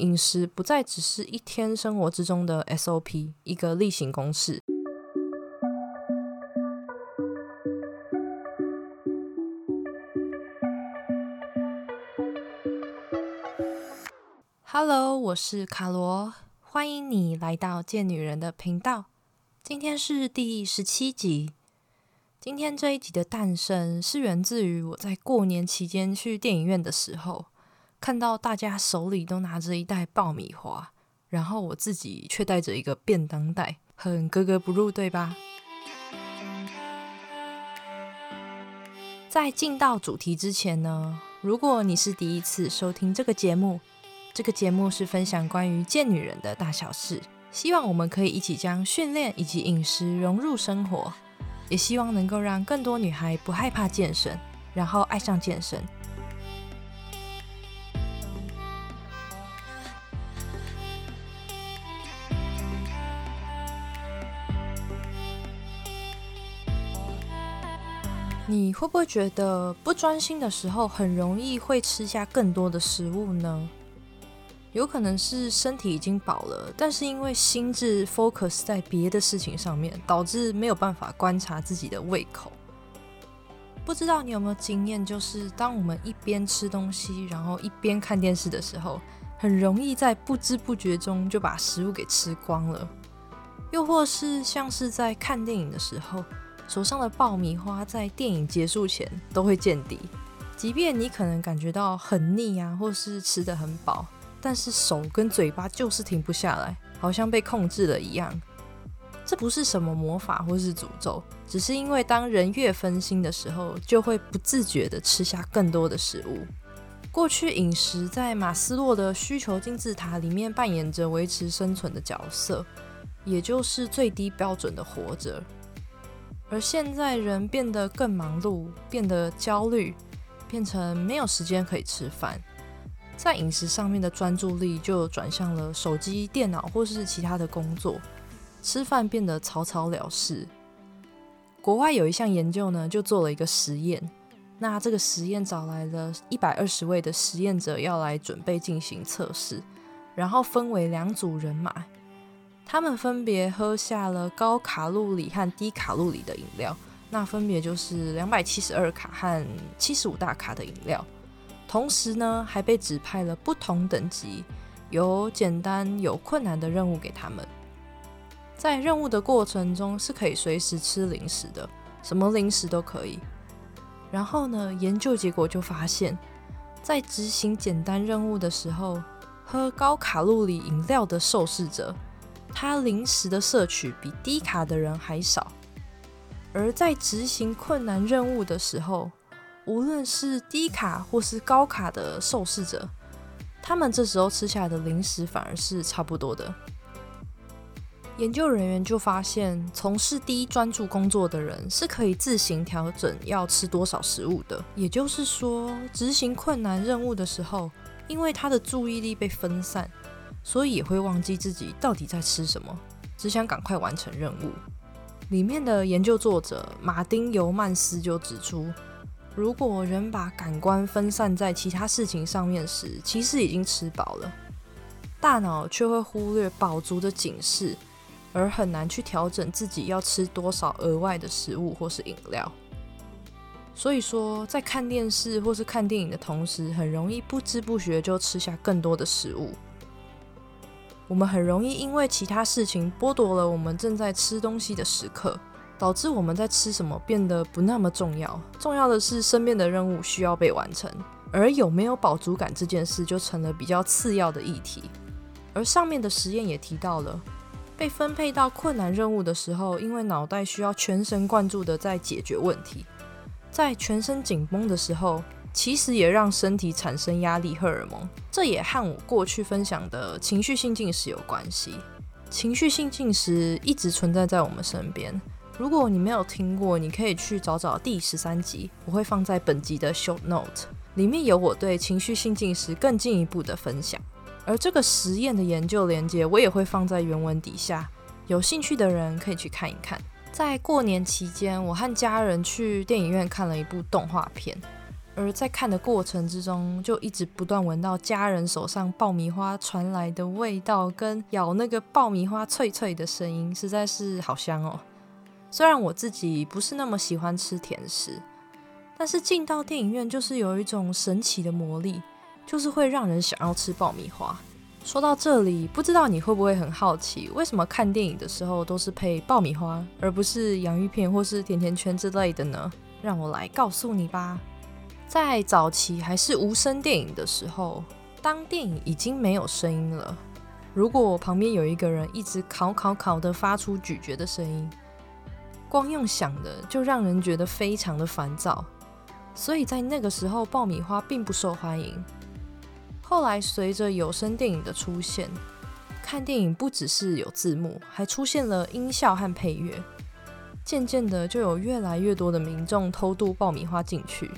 饮食不再只是一天生活之中的 SOP，一个例行公事。Hello，我是卡罗，欢迎你来到贱女人的频道。今天是第十七集。今天这一集的诞生是源自于我在过年期间去电影院的时候，看到大家手里都拿着一袋爆米花，然后我自己却带着一个便当袋，很格格不入，对吧？在进到主题之前呢，如果你是第一次收听这个节目，这个节目是分享关于贱女人的大小事，希望我们可以一起将训练以及饮食融入生活，也希望能够让更多女孩不害怕健身，然后爱上健身。你会不会觉得不专心的时候，很容易会吃下更多的食物呢？有可能是身体已经饱了，但是因为心智 focus 在别的事情上面，导致没有办法观察自己的胃口。不知道你有没有经验，就是当我们一边吃东西，然后一边看电视的时候，很容易在不知不觉中就把食物给吃光了。又或是像是在看电影的时候，手上的爆米花在电影结束前都会见底，即便你可能感觉到很腻啊，或是吃的很饱。但是手跟嘴巴就是停不下来，好像被控制了一样。这不是什么魔法或是诅咒，只是因为当人越分心的时候，就会不自觉地吃下更多的食物。过去饮食在马斯洛的需求金字塔里面扮演着维持生存的角色，也就是最低标准的活着。而现在人变得更忙碌，变得焦虑，变成没有时间可以吃饭。在饮食上面的专注力就转向了手机、电脑或是其他的工作，吃饭变得草草了事。国外有一项研究呢，就做了一个实验。那这个实验找来了一百二十位的实验者要来准备进行测试，然后分为两组人马，他们分别喝下了高卡路里和低卡路里的饮料，那分别就是两百七十二卡和七十五大卡的饮料。同时呢，还被指派了不同等级、有简单有困难的任务给他们。在任务的过程中是可以随时吃零食的，什么零食都可以。然后呢，研究结果就发现，在执行简单任务的时候，喝高卡路里饮料的受试者，他零食的摄取比低卡的人还少；而在执行困难任务的时候，无论是低卡或是高卡的受试者，他们这时候吃下来的零食反而是差不多的。研究人员就发现，从事低专注工作的人是可以自行调整要吃多少食物的。也就是说，执行困难任务的时候，因为他的注意力被分散，所以也会忘记自己到底在吃什么，只想赶快完成任务。里面的研究作者马丁尤曼斯就指出。如果人把感官分散在其他事情上面时，其实已经吃饱了，大脑却会忽略饱足的警示，而很难去调整自己要吃多少额外的食物或是饮料。所以说，在看电视或是看电影的同时，很容易不知不觉就吃下更多的食物。我们很容易因为其他事情剥夺了我们正在吃东西的时刻。导致我们在吃什么变得不那么重要，重要的是身边的任务需要被完成，而有没有饱足感这件事就成了比较次要的议题。而上面的实验也提到了，被分配到困难任务的时候，因为脑袋需要全神贯注的在解决问题，在全身紧绷的时候，其实也让身体产生压力荷尔蒙。这也和我过去分享的情绪性进食有关系。情绪性进食一直存在在我们身边。如果你没有听过，你可以去找找第十三集，我会放在本集的 show note 里面有我对情绪性进食更进一步的分享。而这个实验的研究连接，我也会放在原文底下，有兴趣的人可以去看一看。在过年期间，我和家人去电影院看了一部动画片，而在看的过程之中，就一直不断闻到家人手上爆米花传来的味道，跟咬那个爆米花脆脆的声音，实在是好香哦。虽然我自己不是那么喜欢吃甜食，但是进到电影院就是有一种神奇的魔力，就是会让人想要吃爆米花。说到这里，不知道你会不会很好奇，为什么看电影的时候都是配爆米花，而不是洋芋片或是甜甜圈之类的呢？让我来告诉你吧。在早期还是无声电影的时候，当电影已经没有声音了，如果旁边有一个人一直烤烤烤的发出咀嚼的声音，光用想的就让人觉得非常的烦躁，所以在那个时候，爆米花并不受欢迎。后来，随着有声电影的出现，看电影不只是有字幕，还出现了音效和配乐。渐渐的，就有越来越多的民众偷渡爆米花进去，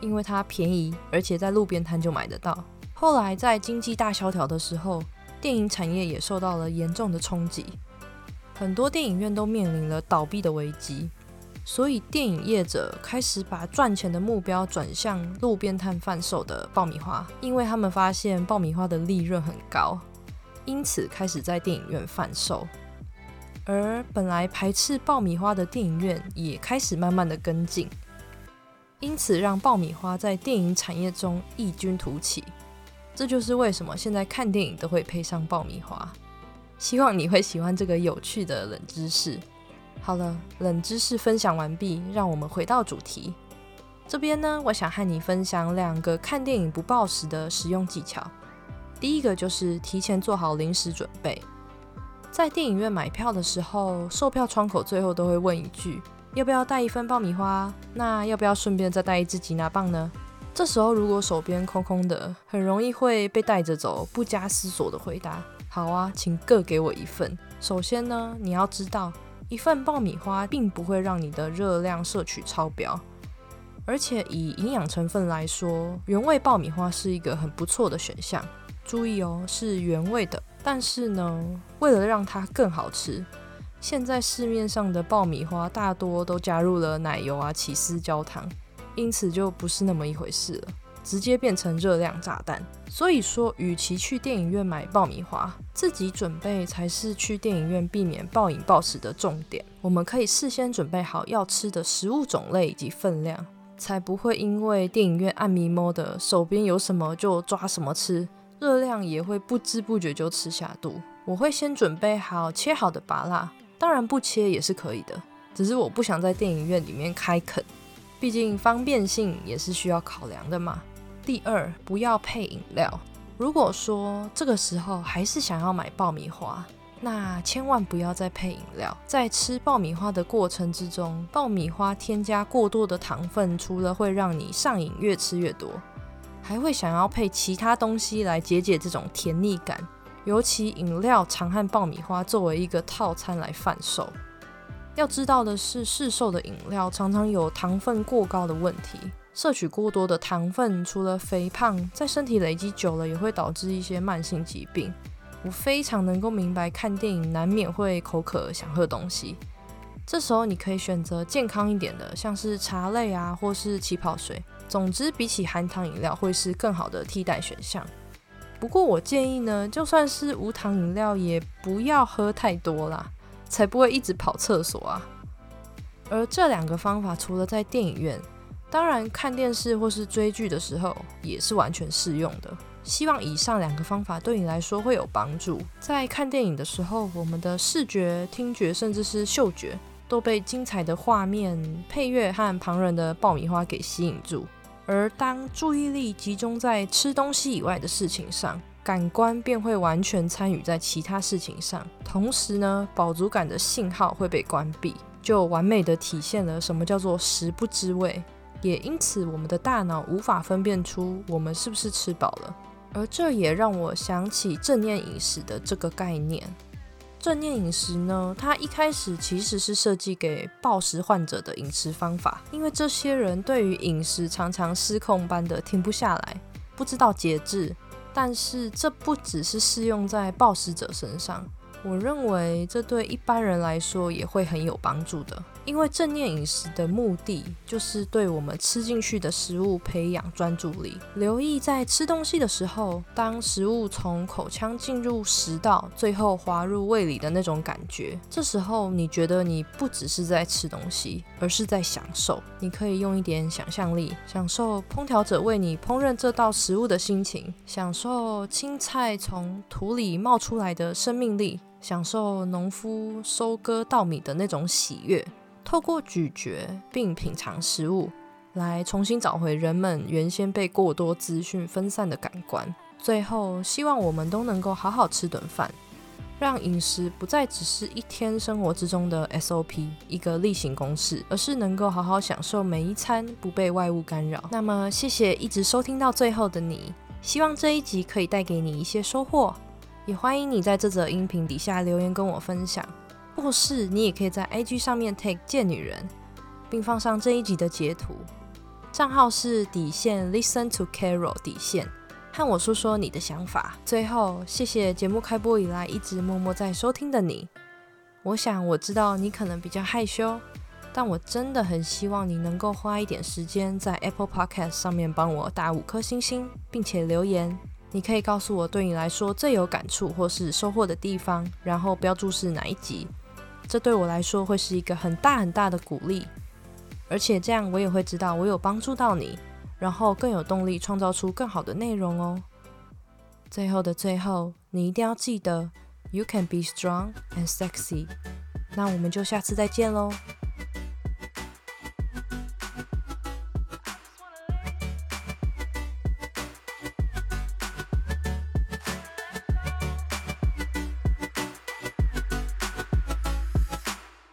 因为它便宜，而且在路边摊就买得到。后来，在经济大萧条的时候，电影产业也受到了严重的冲击，很多电影院都面临了倒闭的危机。所以，电影业者开始把赚钱的目标转向路边摊贩售的爆米花，因为他们发现爆米花的利润很高，因此开始在电影院贩售。而本来排斥爆米花的电影院也开始慢慢的跟进，因此让爆米花在电影产业中异军突起。这就是为什么现在看电影都会配上爆米花。希望你会喜欢这个有趣的冷知识。好了，冷知识分享完毕，让我们回到主题。这边呢，我想和你分享两个看电影不暴食的实用技巧。第一个就是提前做好临时准备。在电影院买票的时候，售票窗口最后都会问一句：要不要带一份爆米花？那要不要顺便再带一支吉拿棒呢？这时候如果手边空空的，很容易会被带着走，不加思索的回答：好啊，请各给我一份。首先呢，你要知道。一份爆米花并不会让你的热量摄取超标，而且以营养成分来说，原味爆米花是一个很不错的选项。注意哦，是原味的。但是呢，为了让它更好吃，现在市面上的爆米花大多都加入了奶油啊、起司、焦糖，因此就不是那么一回事了。直接变成热量炸弹，所以说，与其去电影院买爆米花，自己准备才是去电影院避免暴饮暴食的重点。我们可以事先准备好要吃的食物种类以及分量，才不会因为电影院暗迷摸的手边有什么就抓什么吃，热量也会不知不觉就吃下肚。我会先准备好切好的拔辣，当然不切也是可以的，只是我不想在电影院里面开啃，毕竟方便性也是需要考量的嘛。第二，不要配饮料。如果说这个时候还是想要买爆米花，那千万不要再配饮料。在吃爆米花的过程之中，爆米花添加过多的糖分，除了会让你上瘾，越吃越多，还会想要配其他东西来解解这种甜腻感。尤其饮料常和爆米花作为一个套餐来贩售。要知道的是，市售的饮料常常有糖分过高的问题。摄取过多的糖分，除了肥胖，在身体累积久了也会导致一些慢性疾病。我非常能够明白，看电影难免会口渴想喝东西，这时候你可以选择健康一点的，像是茶类啊，或是气泡水。总之，比起含糖饮料，会是更好的替代选项。不过我建议呢，就算是无糖饮料，也不要喝太多啦，才不会一直跑厕所啊。而这两个方法，除了在电影院。当然，看电视或是追剧的时候也是完全适用的。希望以上两个方法对你来说会有帮助。在看电影的时候，我们的视觉、听觉，甚至是嗅觉，都被精彩的画面、配乐和旁人的爆米花给吸引住。而当注意力集中在吃东西以外的事情上，感官便会完全参与在其他事情上。同时呢，饱足感的信号会被关闭，就完美的体现了什么叫做食不知味。也因此，我们的大脑无法分辨出我们是不是吃饱了，而这也让我想起正念饮食的这个概念。正念饮食呢，它一开始其实是设计给暴食患者的饮食方法，因为这些人对于饮食常常失控般的停不下来，不知道节制。但是这不只是适用在暴食者身上，我认为这对一般人来说也会很有帮助的，因为正念饮食的目的就是对我们吃进去的食物培养专注力，留意在吃东西的时候，当食物从口腔进入食道，最后滑入胃里的那种感觉。这时候你觉得你不只是在吃东西，而是在享受。你可以用一点想象力，享受烹调者为你烹饪这道食物的心情，享受青菜从土里冒出来的生命力。享受农夫收割稻米的那种喜悦，透过咀嚼并品尝食物，来重新找回人们原先被过多资讯分散的感官。最后，希望我们都能够好好吃顿饭，让饮食不再只是一天生活之中的 SOP 一个例行公事，而是能够好好享受每一餐，不被外物干扰。那么，谢谢一直收听到最后的你，希望这一集可以带给你一些收获。也欢迎你在这则音频底下留言跟我分享，或是你也可以在 IG 上面 take 贱女人，并放上这一集的截图，账号是底线 Listen to Carol 底线，和我说说你的想法。最后，谢谢节目开播以来一直默默在收听的你。我想我知道你可能比较害羞，但我真的很希望你能够花一点时间在 Apple Podcast 上面帮我打五颗星星，并且留言。你可以告诉我对你来说最有感触或是收获的地方，然后标注是哪一集，这对我来说会是一个很大很大的鼓励，而且这样我也会知道我有帮助到你，然后更有动力创造出更好的内容哦。最后的最后，你一定要记得，You can be strong and sexy。那我们就下次再见喽。